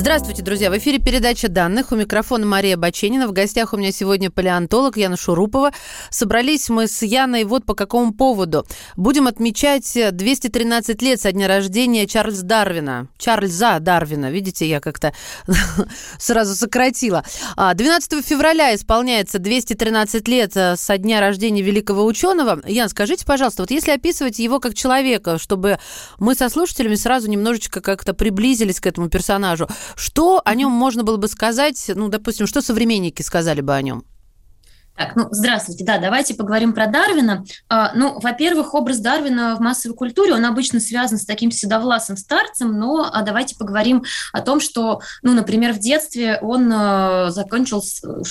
Здравствуйте, друзья. В эфире передача данных. У микрофона Мария Баченина. В гостях у меня сегодня палеонтолог Яна Шурупова. Собрались мы с Яной вот по какому поводу. Будем отмечать 213 лет со дня рождения Чарльза Дарвина. Чарльза Дарвина. Видите, я как-то сразу сократила. 12 а, февраля исполняется 213 лет э, со дня рождения великого ученого. Ян, скажите, пожалуйста, вот если описывать его как человека, чтобы мы со слушателями сразу немножечко как-то приблизились к этому персонажу, что о нем можно было бы сказать, ну, допустим, что современники сказали бы о нем? Так, ну, здравствуйте. Да, давайте поговорим про Дарвина. А, ну, во-первых, образ Дарвина в массовой культуре, он обычно связан с таким седовласым старцем, но а давайте поговорим о том, что, ну, например, в детстве он а, закончил,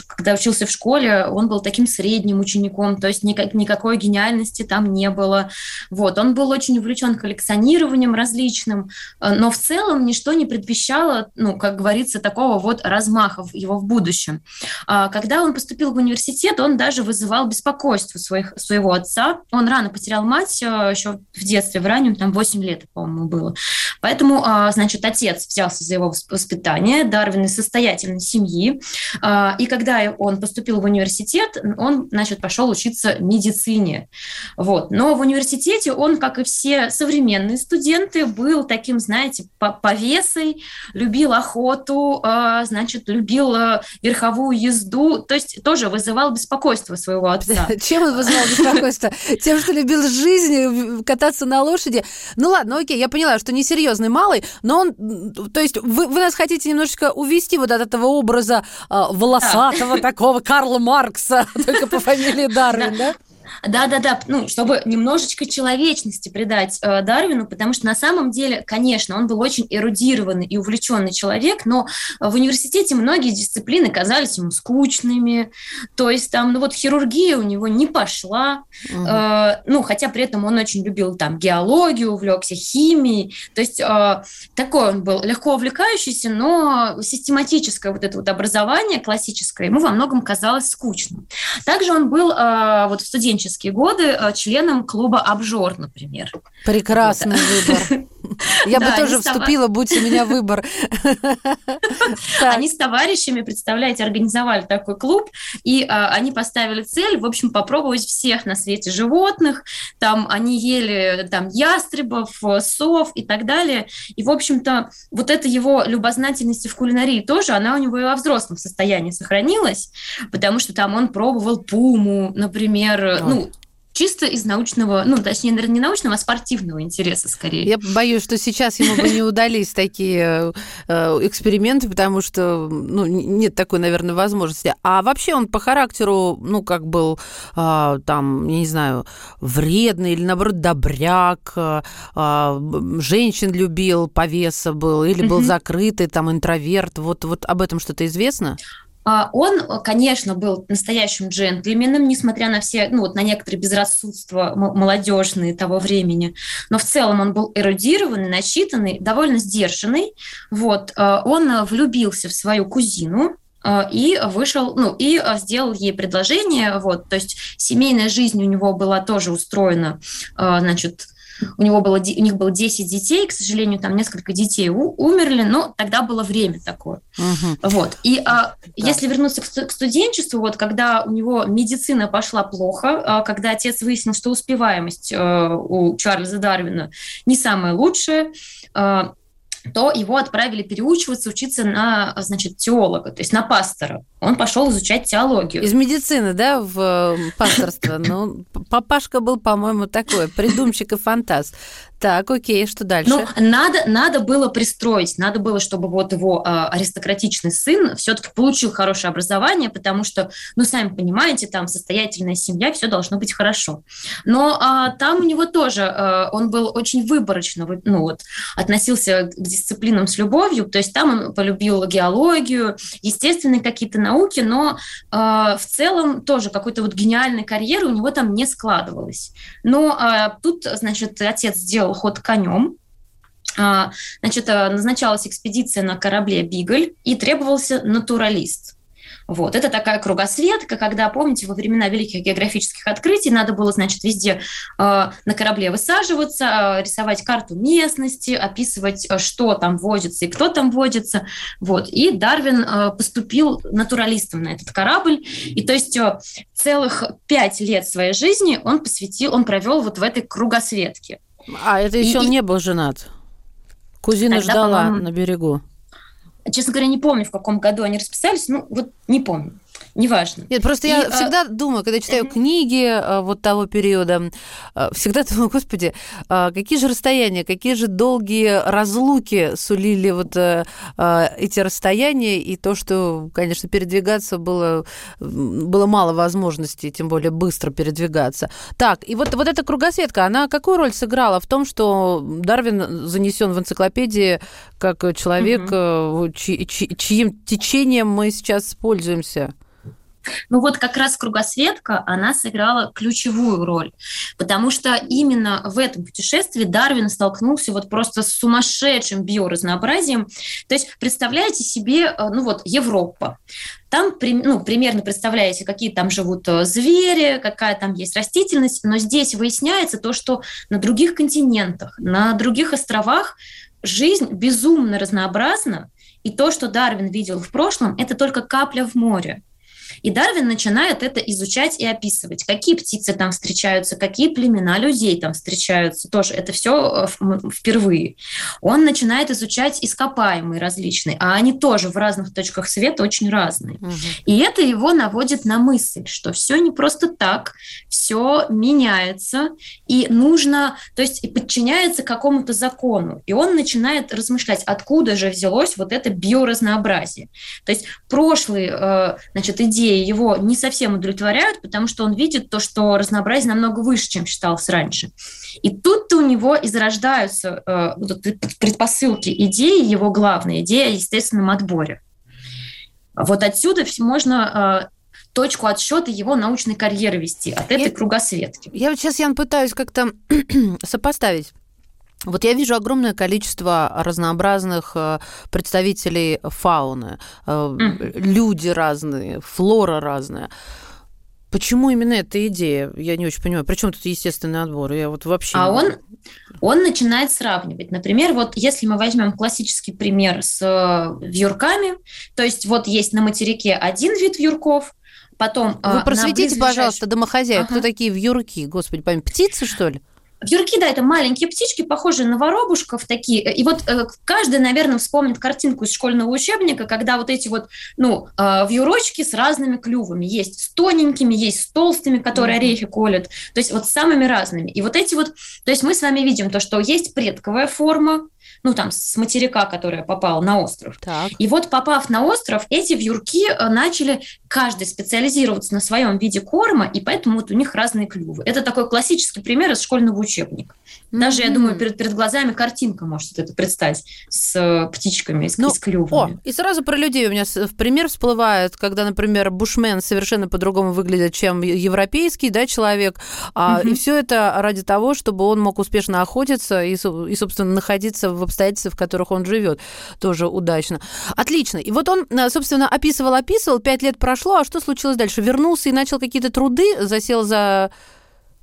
когда учился в школе, он был таким средним учеником, то есть никак, никакой гениальности там не было. Вот, он был очень увлечен коллекционированием различным, а, но в целом ничто не предвещало, ну, как говорится, такого вот размаха его в будущем. А, когда он поступил в университет, он даже вызывал беспокойство своих, своего отца. Он рано потерял мать, э, еще в детстве, в раннем, там 8 лет, по-моему, было. Поэтому, а, значит, отец взялся за его воспитание, Дарвин из состоятельной семьи. А, и когда он поступил в университет, он, значит, пошел учиться медицине. Вот. Но в университете он, как и все современные студенты, был таким, знаете, повесой, любил охоту, а, значит, любил э, верховую езду, то есть тоже вызывал беспокойство своего отца. Чем он вызывал беспокойство? Тем, что любил жизнь, кататься на лошади. Ну ладно, окей, я поняла, что несерьезный малый, но он, то есть вы, вы нас хотите немножечко увести вот от этого образа э, волосатого да. такого Карла Маркса, только по фамилии Дарвин, да? Да-да-да, ну, чтобы немножечко человечности придать э, Дарвину, потому что на самом деле, конечно, он был очень эрудированный и увлеченный человек, но в университете многие дисциплины казались ему скучными, то есть там, ну вот хирургия у него не пошла, угу. э, ну, хотя при этом он очень любил там геологию, увлекся химией, то есть э, такой он был легко увлекающийся, но систематическое вот это вот образование классическое ему во многом казалось скучным. Также он был э, вот в студенчестве студенческие годы э, членом клуба «Обжор», например. Прекрасный выбор. Я бы тоже вступила, будь у меня выбор. Они с товарищами, представляете, организовали такой клуб, и а, они поставили цель, в общем, попробовать всех на свете животных. Там они ели там ястребов, сов и так далее. И, в общем-то, вот эта его любознательность в кулинарии тоже, она у него и во взрослом состоянии сохранилась, потому что там он пробовал пуму, например, ну, чисто из научного, ну, точнее, наверное, не научного, а спортивного интереса скорее. Я боюсь, что сейчас ему бы не удались такие э, эксперименты, потому что, ну, нет такой, наверное, возможности. А вообще он по характеру, ну, как был, а, там, я не знаю, вредный или, наоборот, добряк, женщин любил, повеса был, или был закрытый, там, интроверт. Вот, вот об этом что-то известно? А, он, конечно, был настоящим джентльменом, несмотря на все, ну вот на некоторые безрассудства молодежные того времени, но в целом он был эрудированный, начитанный, довольно сдержанный. Вот, а, он влюбился в свою кузину, а, и вышел, ну, и сделал ей предложение, вот, то есть семейная жизнь у него была тоже устроена, значит, у, него было, у них было 10 детей, к сожалению, там несколько детей у, умерли, но тогда было время такое. Угу. Вот. И а, да. если вернуться к, к студенчеству, вот когда у него медицина пошла плохо, а, когда отец выяснил, что успеваемость а, у Чарльза Дарвина не самая лучшая, а, то его отправили переучиваться, учиться на, значит, теолога, то есть на пастора. Он пошел изучать теологию. Из медицины, да, в э, пасторство. Ну, папашка был, по-моему, такой, придумщик и фантаст. Так, окей, что дальше? Ну, надо, надо было пристроить, надо было, чтобы вот его э, аристократичный сын все-таки получил хорошее образование, потому что, ну, сами понимаете, там состоятельная семья, все должно быть хорошо. Но э, там у него тоже, э, он был очень выборочно, ну, вот, относился к дисциплинам с любовью, то есть там он полюбил геологию, естественные какие-то науки, но э, в целом тоже какой-то вот гениальной карьеры у него там не складывалось. Но э, тут, значит, отец сделал ход конем, значит, назначалась экспедиция на корабле «Бигль» и требовался натуралист – вот. Это такая кругосветка, когда, помните, во времена великих географических открытий надо было, значит, везде э, на корабле высаживаться, э, рисовать карту местности, описывать, э, что там возится и кто там возится. Вот. И Дарвин э, поступил натуралистом на этот корабль. И то есть э, целых пять лет своей жизни он посвятил, он провел вот в этой кругосветке. А это еще и, он не был женат? Кузина ждала на берегу. Честно говоря, не помню, в каком году они расписались, ну вот не помню неважно. Нет, просто и, я а... всегда думаю, когда читаю uh-huh. книги а, вот того периода, а, всегда думаю, господи, а, какие же расстояния, какие же долгие разлуки сулили вот а, эти расстояния, и то, что, конечно, передвигаться было, было мало возможностей, тем более быстро передвигаться. Так, и вот, вот эта кругосветка, она какую роль сыграла в том, что Дарвин занесен в энциклопедии как человек, uh-huh. чьи, чьи, чьим течением мы сейчас пользуемся? Ну вот как раз кругосветка, она сыграла ключевую роль, потому что именно в этом путешествии Дарвин столкнулся вот просто с сумасшедшим биоразнообразием. То есть представляете себе, э, ну вот Европа, там ну, примерно представляете, какие там живут э, звери, какая там есть растительность, но здесь выясняется то, что на других континентах, на других островах жизнь безумно разнообразна, и то, что Дарвин видел в прошлом, это только капля в море. И Дарвин начинает это изучать и описывать, какие птицы там встречаются, какие племена людей там встречаются. Тоже это все э, впервые. Он начинает изучать ископаемые различные, а они тоже в разных точках света очень разные. Угу. И это его наводит на мысль, что все не просто так, все меняется, и нужно, то есть подчиняется какому-то закону. И он начинает размышлять, откуда же взялось вот это биоразнообразие. То есть прошлые э, значит, идеи идеи его не совсем удовлетворяют, потому что он видит то, что разнообразие намного выше, чем считалось раньше. И тут-то у него и зарождаются э, предпосылки идеи, его главная идея о естественном отборе. Вот отсюда можно э, точку отсчета его научной карьеры вести от этой я, кругосветки. Я вот сейчас, Ян, пытаюсь как-то сопоставить вот я вижу огромное количество разнообразных э, представителей фауны, mm. люди разные, флора разная. Почему именно эта идея? Я не очень понимаю. Причем тут естественный отбор? Я вот вообще. А он, он начинает сравнивать. Например, вот если мы возьмем классический пример с э, вьюрками, то есть вот есть на материке один вид вьюрков, потом. Вы просветите, пожалуйста, домохозяек, ага. кто такие вьюрки? Господи, память, птицы что ли? Вьюрки, да, это маленькие птички, похожие на воробушков такие. И вот э, каждый, наверное, вспомнит картинку из школьного учебника, когда вот эти вот, ну, э, вьюрочки с разными клювами. Есть с тоненькими, есть с толстыми, которые mm-hmm. орехи колят. То есть вот с самыми разными. И вот эти вот, то есть мы с вами видим то, что есть предковая форма, ну, там, с материка, которая попала на остров. Так. И вот, попав на остров, эти вьюрки э, начали каждый специализироваться на своем виде корма, и поэтому вот у них разные клювы. Это такой классический пример из школьного учебника. Даже, mm-hmm. я думаю, перед, перед глазами картинка может это представить с э, птичками, с, ну, с клювами. О, и сразу про людей у меня в пример всплывает, когда, например, бушмен совершенно по-другому выглядит, чем европейский да, человек, mm-hmm. и все это ради того, чтобы он мог успешно охотиться и, и собственно, находиться в обстоятельствах, в которых он живет, тоже удачно. Отлично. И вот он, э, собственно, описывал, описывал, пять лет прошло, а что случилось дальше? Вернулся и начал какие-то труды, засел за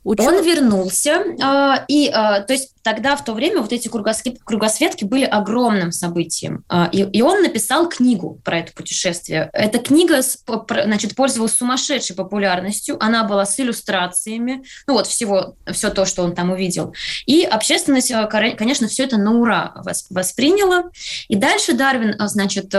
Учет? Он вернулся, а, и, а, то есть тогда в то время вот эти кругосветки, были огромным событием. А, и, и он написал книгу про это путешествие. Эта книга, значит, пользовалась сумасшедшей популярностью. Она была с иллюстрациями, ну вот всего, все то, что он там увидел. И общественность, конечно, все это на ура восприняла. И дальше Дарвин, значит,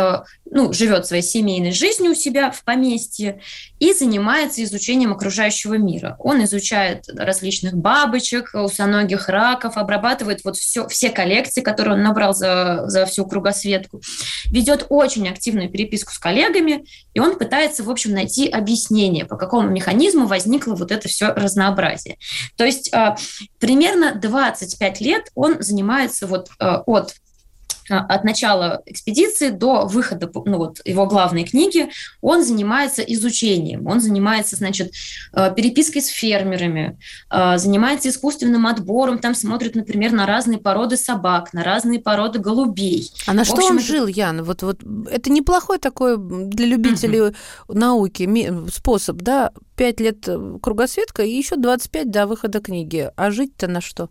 ну, живет своей семейной жизнью у себя в поместье и занимается изучением окружающего мира. Он изучает различных бабочек, усоногих раков, обрабатывает вот все, все коллекции, которые он набрал за, за всю кругосветку, ведет очень активную переписку с коллегами, и он пытается, в общем, найти объяснение, по какому механизму возникло вот это все разнообразие. То есть а, примерно 25 лет он занимается вот а, от от начала экспедиции до выхода ну, вот, его главной книги он занимается изучением, он занимается, значит, э, перепиской с фермерами, э, занимается искусственным отбором, там смотрит, например, на разные породы собак, на разные породы голубей. А на В что общем, он это... жил, Ян? Вот, вот это неплохой такой для любителей угу. науки способ, да? Пять лет кругосветка и еще 25 до выхода книги. А жить-то на что?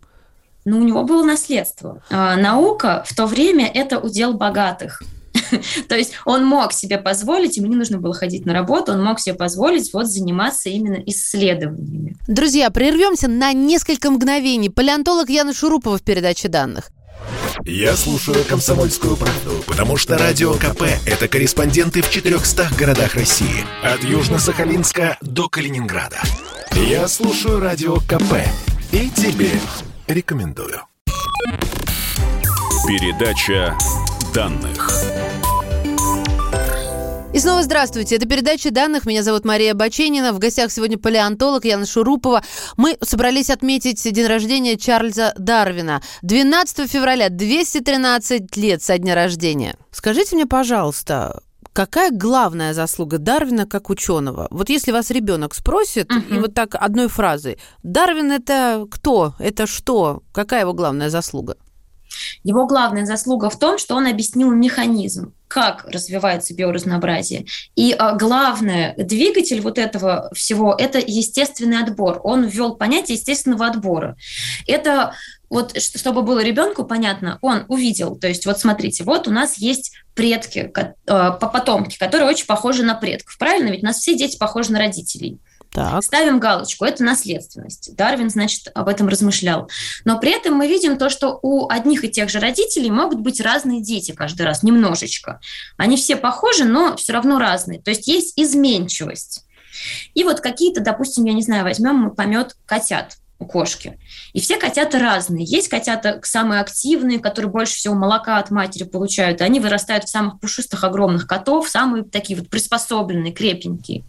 Но у него было наследство. А наука в то время это удел богатых. То есть он мог себе позволить, ему не нужно было ходить на работу, он мог себе позволить вот заниматься именно исследованиями. Друзья, прервемся на несколько мгновений. Палеонтолог Яна Шурупова в передаче данных. Я слушаю «Комсомольскую правду», потому что «Радио КП» — это корреспонденты в 400 городах России. От Южно-Сахалинска до Калининграда. Я слушаю «Радио КП» и тебе рекомендую. Передача данных. И снова здравствуйте. Это передача данных. Меня зовут Мария Баченина. В гостях сегодня палеонтолог Яна Шурупова. Мы собрались отметить день рождения Чарльза Дарвина. 12 февраля, 213 лет со дня рождения. Скажите мне, пожалуйста, Какая главная заслуга Дарвина как ученого? Вот если вас ребенок спросит, uh-huh. и вот так одной фразой, Дарвин это кто? Это что? Какая его главная заслуга? Его главная заслуга в том, что он объяснил механизм, как развивается биоразнообразие. И а, главное, двигатель вот этого всего – это естественный отбор. Он ввел понятие естественного отбора. Это вот чтобы было ребенку понятно, он увидел, то есть вот смотрите, вот у нас есть предки, э, потомки, которые очень похожи на предков, правильно? Ведь у нас все дети похожи на родителей. Так. Ставим галочку, это наследственность. Дарвин, значит, об этом размышлял. Но при этом мы видим то, что у одних и тех же родителей могут быть разные дети каждый раз, немножечко. Они все похожи, но все равно разные. То есть есть изменчивость. И вот какие-то, допустим, я не знаю, возьмем мы помет котят у кошки. И все котята разные. Есть котята самые активные, которые больше всего молока от матери получают. Они вырастают в самых пушистых огромных котов, самые такие вот приспособленные, крепенькие.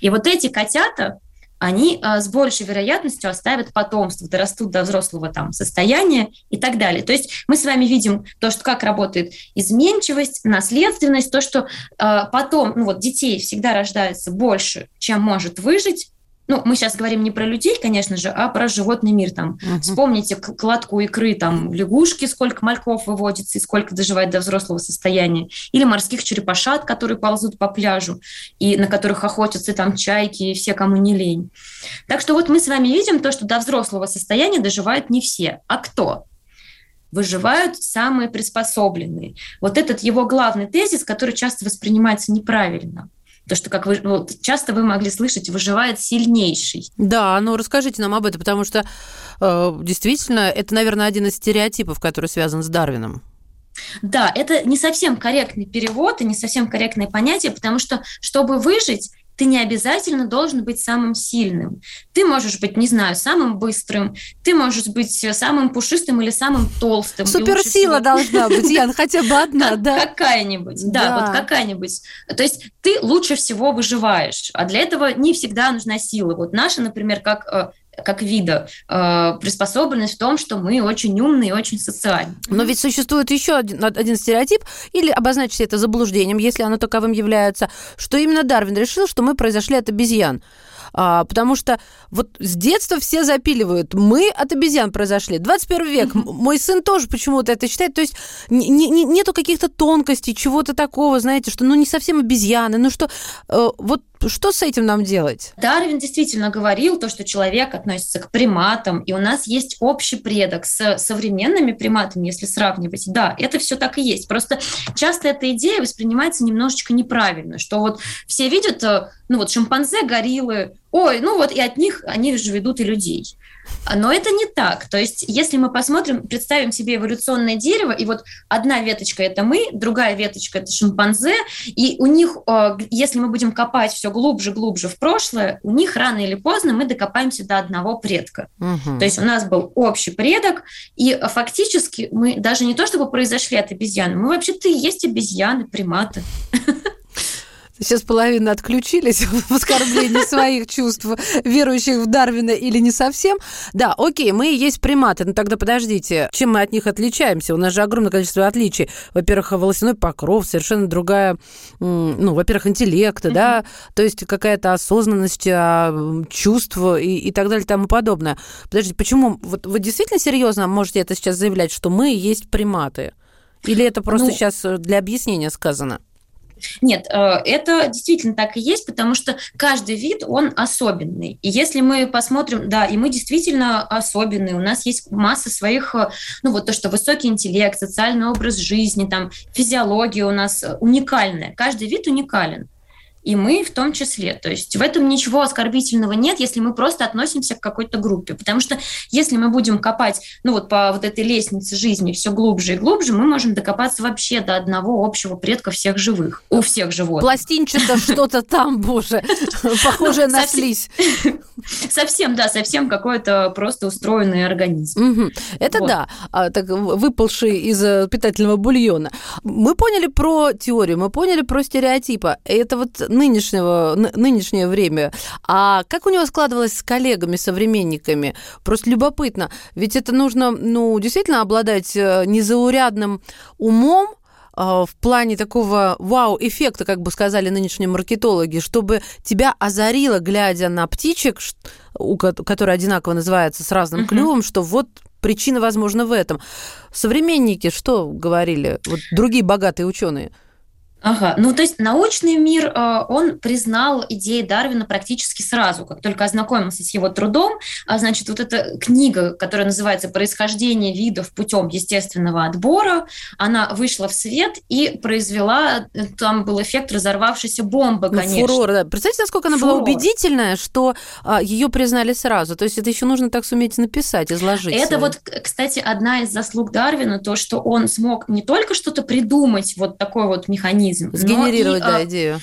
И вот эти котята, они а, с большей вероятностью оставят потомство, дорастут до взрослого там состояния и так далее. То есть мы с вами видим то, что как работает изменчивость, наследственность, то, что а, потом, ну вот детей всегда рождается больше, чем может выжить, ну, мы сейчас говорим не про людей, конечно же, а про животный мир. Там. Uh-huh. Вспомните кладку икры, там, лягушки, сколько мальков выводится и сколько доживает до взрослого состояния. Или морских черепашат, которые ползут по пляжу, и на которых охотятся там чайки и все, кому не лень. Так что вот мы с вами видим то, что до взрослого состояния доживают не все. А кто? выживают самые приспособленные. Вот этот его главный тезис, который часто воспринимается неправильно – то, что, как вы ну, часто вы могли слышать, выживает сильнейший. Да, ну расскажите нам об этом, потому что э, действительно это, наверное, один из стереотипов, который связан с Дарвином. Да, это не совсем корректный перевод и не совсем корректное понятие, потому что, чтобы выжить, ты не обязательно должен быть самым сильным. Ты можешь быть, не знаю, самым быстрым, ты можешь быть самым пушистым или самым толстым. Суперсила должна быть, Ян, хотя бы одна, да? Какая-нибудь, да, вот какая-нибудь. То есть ты лучше всего выживаешь, а для этого не всегда нужна сила. Вот наша, например, как э, как вида э, приспособленность в том, что мы очень умные и очень социальные. Но ведь существует еще один, один стереотип, или обозначить это заблуждением, если оно таковым является, что именно Дарвин решил, что мы произошли от обезьян. А, потому что вот с детства все запиливают. Мы от обезьян произошли. 21 век. Мой сын тоже почему-то это считает. То есть не, не, нету каких-то тонкостей, чего-то такого, знаете, что ну не совсем обезьяны. Ну что, э, вот что с этим нам делать? Дарвин действительно говорил то, что человек относится к приматам, и у нас есть общий предок с современными приматами, если сравнивать. Да, это все так и есть. Просто часто эта идея воспринимается немножечко неправильно, что вот все видят, э, ну вот шимпанзе, гориллы, ой, ну вот и от них они же ведут и людей. Но это не так. То есть, если мы посмотрим, представим себе эволюционное дерево, и вот одна веточка это мы, другая веточка это шимпанзе, и у них, э, если мы будем копать все глубже, глубже в прошлое, у них рано или поздно мы докопаемся до одного предка. Угу. То есть у нас был общий предок, и фактически мы даже не то чтобы произошли от обезьяны, мы вообще-то и есть обезьяны, приматы. Сейчас половина отключились в оскорблении своих чувств, верующих в Дарвина или не совсем. Да, окей, мы и есть приматы, но тогда подождите, чем мы от них отличаемся? У нас же огромное количество отличий. Во-первых, волосяной покров, совершенно другая, ну, во-первых, интеллект, mm-hmm. да, то есть какая-то осознанность, а, чувства и, и так далее и тому подобное. Подождите, почему? Вот вы действительно серьезно можете это сейчас заявлять, что мы есть приматы? Или это просто ну, сейчас для объяснения сказано? Нет, э, это действительно так и есть, потому что каждый вид, он особенный. И если мы посмотрим, да, и мы действительно особенные, у нас есть масса своих, э, ну вот то, что высокий интеллект, социальный образ жизни, там, физиология у нас уникальная. Каждый вид уникален и мы в том числе. То есть в этом ничего оскорбительного нет, если мы просто относимся к какой-то группе. Потому что если мы будем копать, ну вот по вот этой лестнице жизни все глубже и глубже, мы можем докопаться вообще до одного общего предка всех живых, у всех животных. Пластинчато что-то там, боже, похоже на слизь. Совсем, да, совсем какой-то просто устроенный организм. Это да, а, так выпалший из э, питательного бульона. Мы поняли про теорию, мы поняли про стереотипы. Это вот нынешнего, нынешнее время. А как у него складывалось с коллегами, современниками? Просто любопытно. Ведь это нужно, ну, действительно обладать э, незаурядным умом, э, в плане такого вау-эффекта, как бы сказали нынешние маркетологи, чтобы тебя озарило, глядя на птичек, которые одинаково называются с разным клювом, что вот причина, возможно, в этом. Современники что говорили? Вот другие богатые ученые – Ага, ну то есть научный мир, э, он признал идеи Дарвина практически сразу, как только ознакомился с его трудом. А значит, вот эта книга, которая называется «Происхождение видов путем естественного отбора», она вышла в свет и произвела, э, там был эффект разорвавшейся бомбы, ну, конечно. Фурор, да. Представьте, насколько она фурор. была убедительная, что а, ее признали сразу. То есть это еще нужно так суметь написать, изложить. Это вот, кстати, одна из заслуг Дарвина, то, что он смог не только что-то придумать, вот такой вот механизм, механизм. Сгенерировать, и, да, а, идею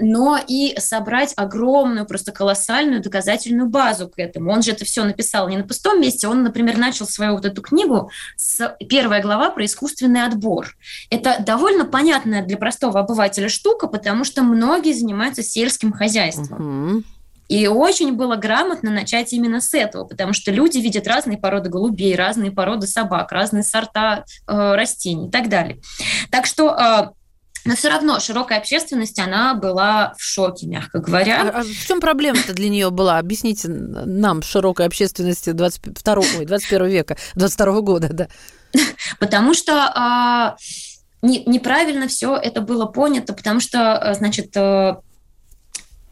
но и собрать огромную, просто колоссальную доказательную базу к этому. Он же это все написал не на пустом месте. Он, например, начал свою вот эту книгу с первая глава про искусственный отбор. Это довольно понятная для простого обывателя штука, потому что многие занимаются сельским хозяйством. Угу. И очень было грамотно начать именно с этого, потому что люди видят разные породы голубей, разные породы собак, разные сорта э, растений и так далее. Так что э, но все равно широкая общественность, она была в шоке, мягко говоря. А, а в чем проблема-то для нее была? Объясните нам, широкой общественности 22, ой, 21 века, 22 года, да. Потому что а, не, неправильно все это было понято, потому что, а, значит, э,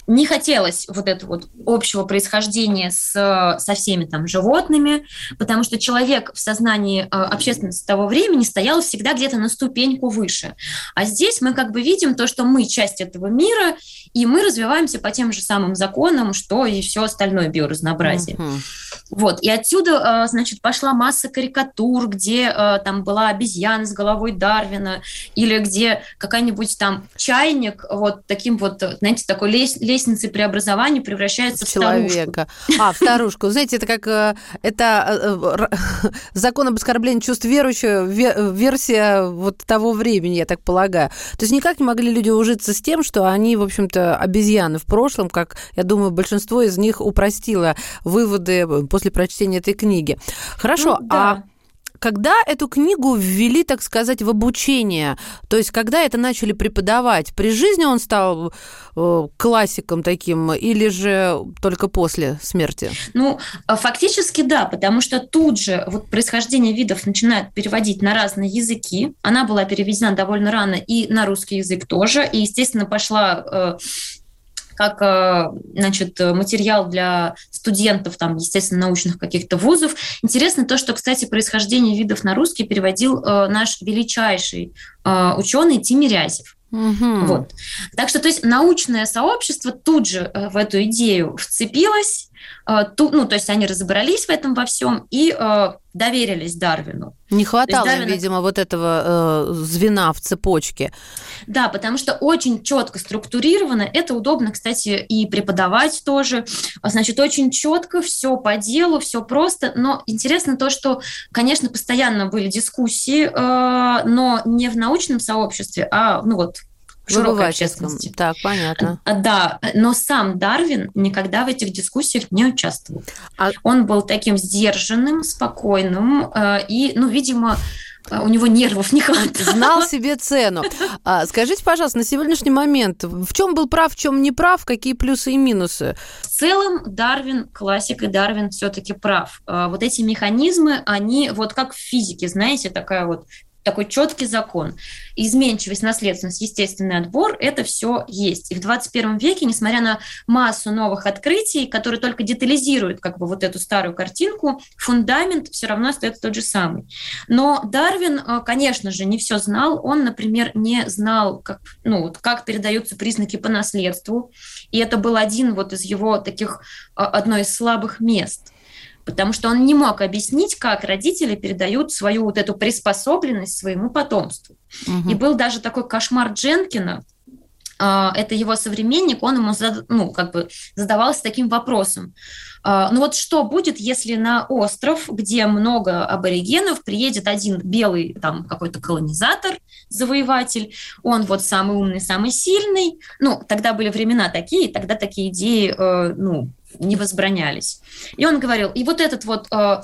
не хотелось вот этого вот общего происхождения с, со всеми там животными, потому что человек в сознании э, общественности того времени стоял всегда где-то на ступеньку выше. А здесь мы как бы видим то, что мы часть этого мира, и мы развиваемся по тем же самым законам, что и все остальное биоразнообразие. Uh-huh. Вот. И отсюда, э, значит, пошла масса карикатур, где э, там была обезьяна с головой Дарвина, или где какая-нибудь там чайник вот таким вот, знаете, такой лес лестницей преобразования превращается в Человека. старушку. А, в старушку. Знаете, это как э, это закон об оскорблении чувств верующего, версия вот того времени, я так полагаю. То есть никак не могли люди ужиться с тем, что они, в общем-то, обезьяны в прошлом, как, я думаю, большинство из них упростило выводы после прочтения этой книги. Хорошо, ну, да. а когда эту книгу ввели, так сказать, в обучение, то есть когда это начали преподавать, при жизни он стал э, классиком таким или же только после смерти? Ну, фактически да, потому что тут же вот происхождение видов начинают переводить на разные языки. Она была переведена довольно рано и на русский язык тоже, и, естественно, пошла э, как э, значит, материал для студентов, там, естественно, научных каких-то вузов. Интересно то, что, кстати, происхождение видов на русский переводил э, наш величайший э, ученый Тимирязев. Угу. Вот. Так что, то есть, научное сообщество тут же в эту идею вцепилось, Э, ну, то есть они разобрались в этом во всем и э, доверились Дарвину. Не хватало, Дарвина... видимо, вот этого э, звена в цепочке. Да, потому что очень четко структурировано. Это удобно, кстати, и преподавать тоже. Значит, очень четко, все по делу, все просто. Но интересно то, что, конечно, постоянно были дискуссии, э, но не в научном сообществе, а ну вот широкой общественности. Так, понятно. А, да, но сам Дарвин никогда в этих дискуссиях не участвовал. А... Он был таким сдержанным, спокойным э, и, ну, видимо, у него нервов не хватало. Знал себе цену. А, скажите, пожалуйста, на сегодняшний момент, в чем был прав, в чем не прав, какие плюсы и минусы? В целом Дарвин классик, и Дарвин все-таки прав. А, вот эти механизмы, они вот как в физике, знаете, такая вот такой четкий закон. Изменчивость, наследственность, естественный отбор – это все есть. И в 21 веке, несмотря на массу новых открытий, которые только детализируют как бы вот эту старую картинку, фундамент все равно остается тот же самый. Но Дарвин, э, конечно же, не все знал. Он, например, не знал, как, ну, вот, как передаются признаки по наследству. И это был один вот из его таких, э, одно из слабых мест – потому что он не мог объяснить, как родители передают свою вот эту приспособленность своему потомству. Угу. И был даже такой кошмар Дженкина, а, это его современник, он ему ну, как бы задавался таким вопросом. А, ну вот что будет, если на остров, где много аборигенов, приедет один белый там какой-то колонизатор, завоеватель, он вот самый умный, самый сильный. Ну, тогда были времена такие, тогда такие идеи, э, ну, не возбранялись. И он говорил, и вот этот вот э,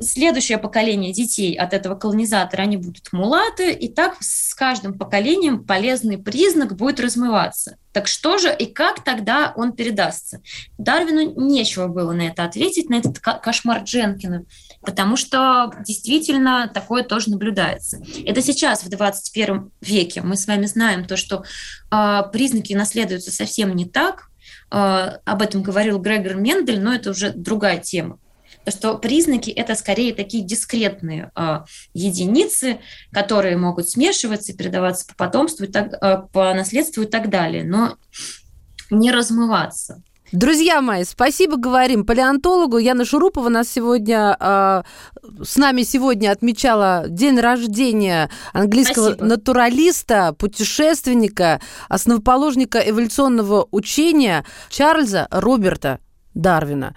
следующее поколение детей от этого колонизатора, они будут мулаты, и так с каждым поколением полезный признак будет размываться. Так что же и как тогда он передастся? Дарвину нечего было на это ответить, на этот кошмар Дженкина, потому что действительно такое тоже наблюдается. Это сейчас, в 21 веке, мы с вами знаем то, что э, признаки наследуются совсем не так, об этом говорил Грегор Мендель, но это уже другая тема что признаки это скорее такие дискретные э, единицы, которые могут смешиваться, передаваться по потомству, и э, по наследству и так далее, но не размываться. Друзья мои, спасибо говорим палеонтологу Яна Шурупова. Нас сегодня, э, с нами сегодня отмечала день рождения английского спасибо. натуралиста, путешественника, основоположника эволюционного учения Чарльза Роберта Дарвина.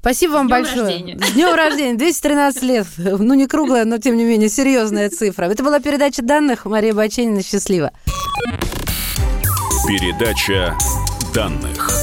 Спасибо вам большое. Рождения. С днем рождения. 213 лет. Ну, не круглая, но тем не менее серьезная цифра. Это была передача данных. Мария Баченина. Счастливо. Передача данных.